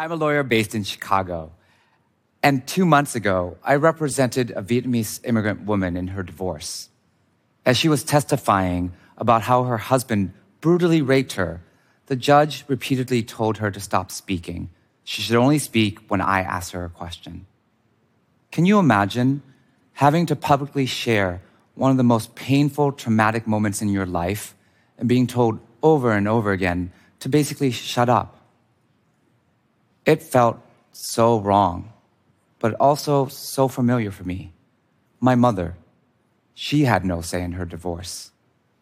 I'm a lawyer based in Chicago. And two months ago, I represented a Vietnamese immigrant woman in her divorce. As she was testifying about how her husband brutally raped her, the judge repeatedly told her to stop speaking. She should only speak when I asked her a question. Can you imagine having to publicly share one of the most painful, traumatic moments in your life and being told over and over again to basically shut up? It felt so wrong, but also so familiar for me. My mother, she had no say in her divorce.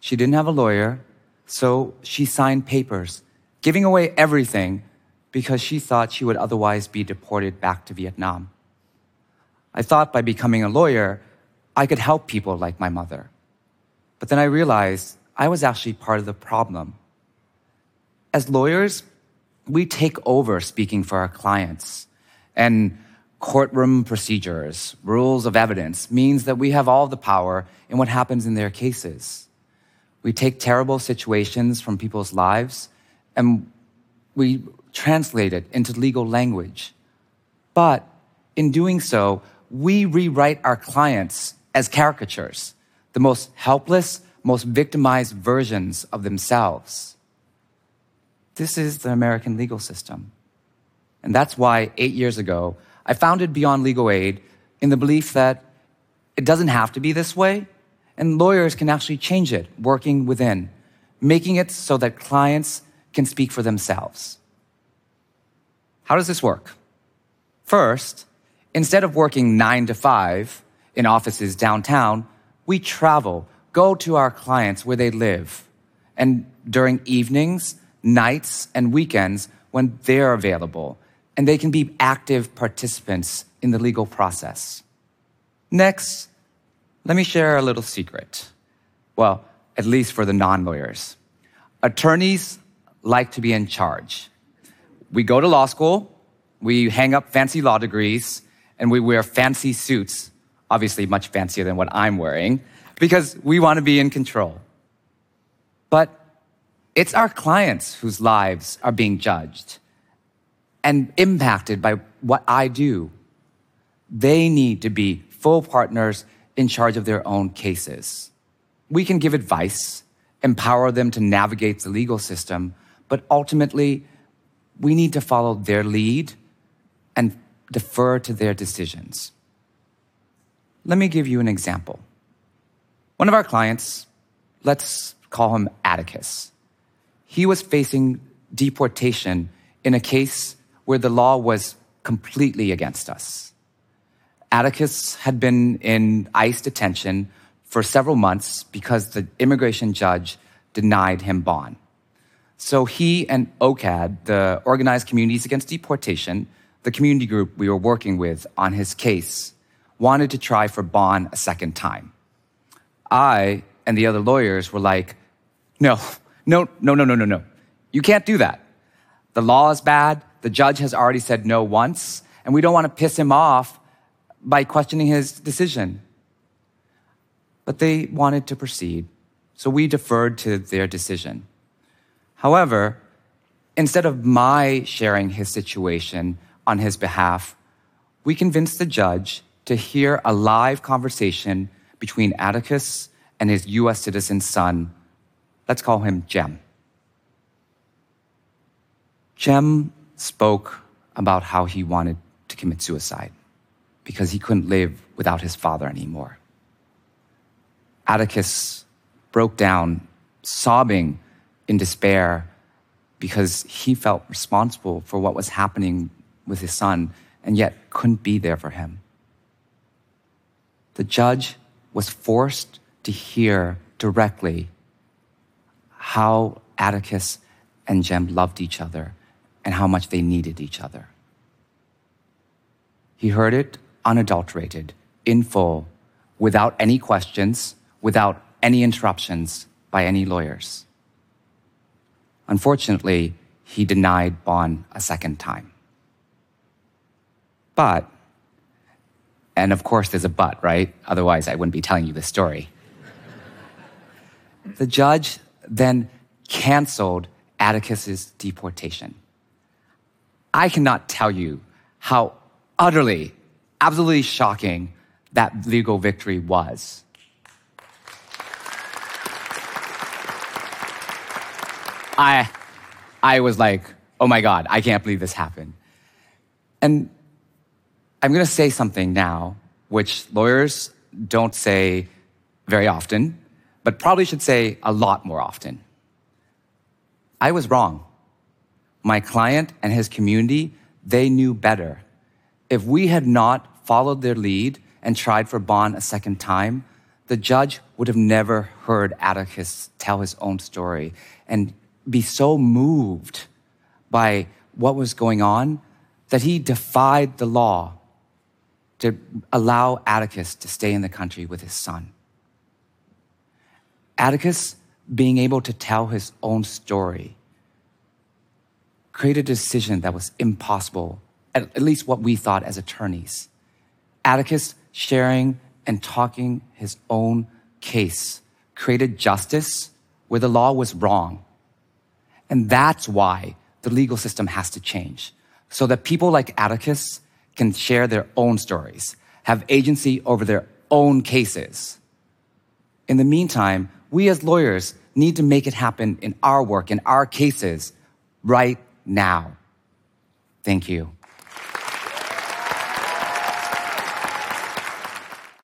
She didn't have a lawyer, so she signed papers, giving away everything because she thought she would otherwise be deported back to Vietnam. I thought by becoming a lawyer, I could help people like my mother. But then I realized I was actually part of the problem. As lawyers, we take over speaking for our clients. And courtroom procedures, rules of evidence means that we have all the power in what happens in their cases. We take terrible situations from people's lives and we translate it into legal language. But in doing so, we rewrite our clients as caricatures, the most helpless, most victimized versions of themselves. This is the American legal system. And that's why eight years ago, I founded Beyond Legal Aid in the belief that it doesn't have to be this way, and lawyers can actually change it working within, making it so that clients can speak for themselves. How does this work? First, instead of working nine to five in offices downtown, we travel, go to our clients where they live. And during evenings, nights and weekends when they're available, and they can be active participants in the legal process. Next, let me share a little secret. Well, at least for the non lawyers. Attorneys like to be in charge. We go to law school, we hang up fancy law degrees, and we wear fancy suits, obviously much fancier than what I'm wearing, because we want to be in control. But it's our clients whose lives are being judged and impacted by what I do. They need to be full partners in charge of their own cases. We can give advice, empower them to navigate the legal system, but ultimately, we need to follow their lead and defer to their decisions. Let me give you an example. One of our clients, let's call him Atticus he was facing deportation in a case where the law was completely against us. Atticus had been in ICE detention for several months because the immigration judge denied him bond. So he and OCAD, the Organized Communities Against Deportation, the community group we were working with on his case, wanted to try for bond a second time. I and the other lawyers were like, no, no, no, no, no, no, no. You can't do that. The law is bad. The judge has already said no once, and we don't want to piss him off by questioning his decision. But they wanted to proceed, so we deferred to their decision. However, instead of my sharing his situation on his behalf, we convinced the judge to hear a live conversation between Atticus and his US citizen son Let's call him Jem. Jem spoke about how he wanted to commit suicide because he couldn't live without his father anymore. Atticus broke down, sobbing in despair because he felt responsible for what was happening with his son and yet couldn't be there for him. The judge was forced to hear directly how Atticus and Jem loved each other and how much they needed each other. He heard it unadulterated, in full, without any questions, without any interruptions by any lawyers. Unfortunately, he denied bond a second time. But, and of course there's a but, right? Otherwise, I wouldn't be telling you this story. the judge then canceled Atticus's deportation. I cannot tell you how utterly, absolutely shocking that legal victory was. I, I was like, oh my God, I can't believe this happened. And I'm going to say something now, which lawyers don't say very often, but probably should say a lot more often. I was wrong. My client and his community, they knew better. If we had not followed their lead and tried for bond a second time, the judge would have never heard Atticus tell his own story and be so moved by what was going on that he defied the law to allow Atticus to stay in the country with his son. Atticus, being able to tell his own story, created a decision that was impossible, at, least what we thought as attorneys. Atticus sharing and talking his own case created justice where the law was wrong. And that's why the legal system has to change so that people like Atticus can share their own stories, have agency over their own cases. In the meantime, we as lawyers need to make it happen in our work, in our cases, right now. Thank you.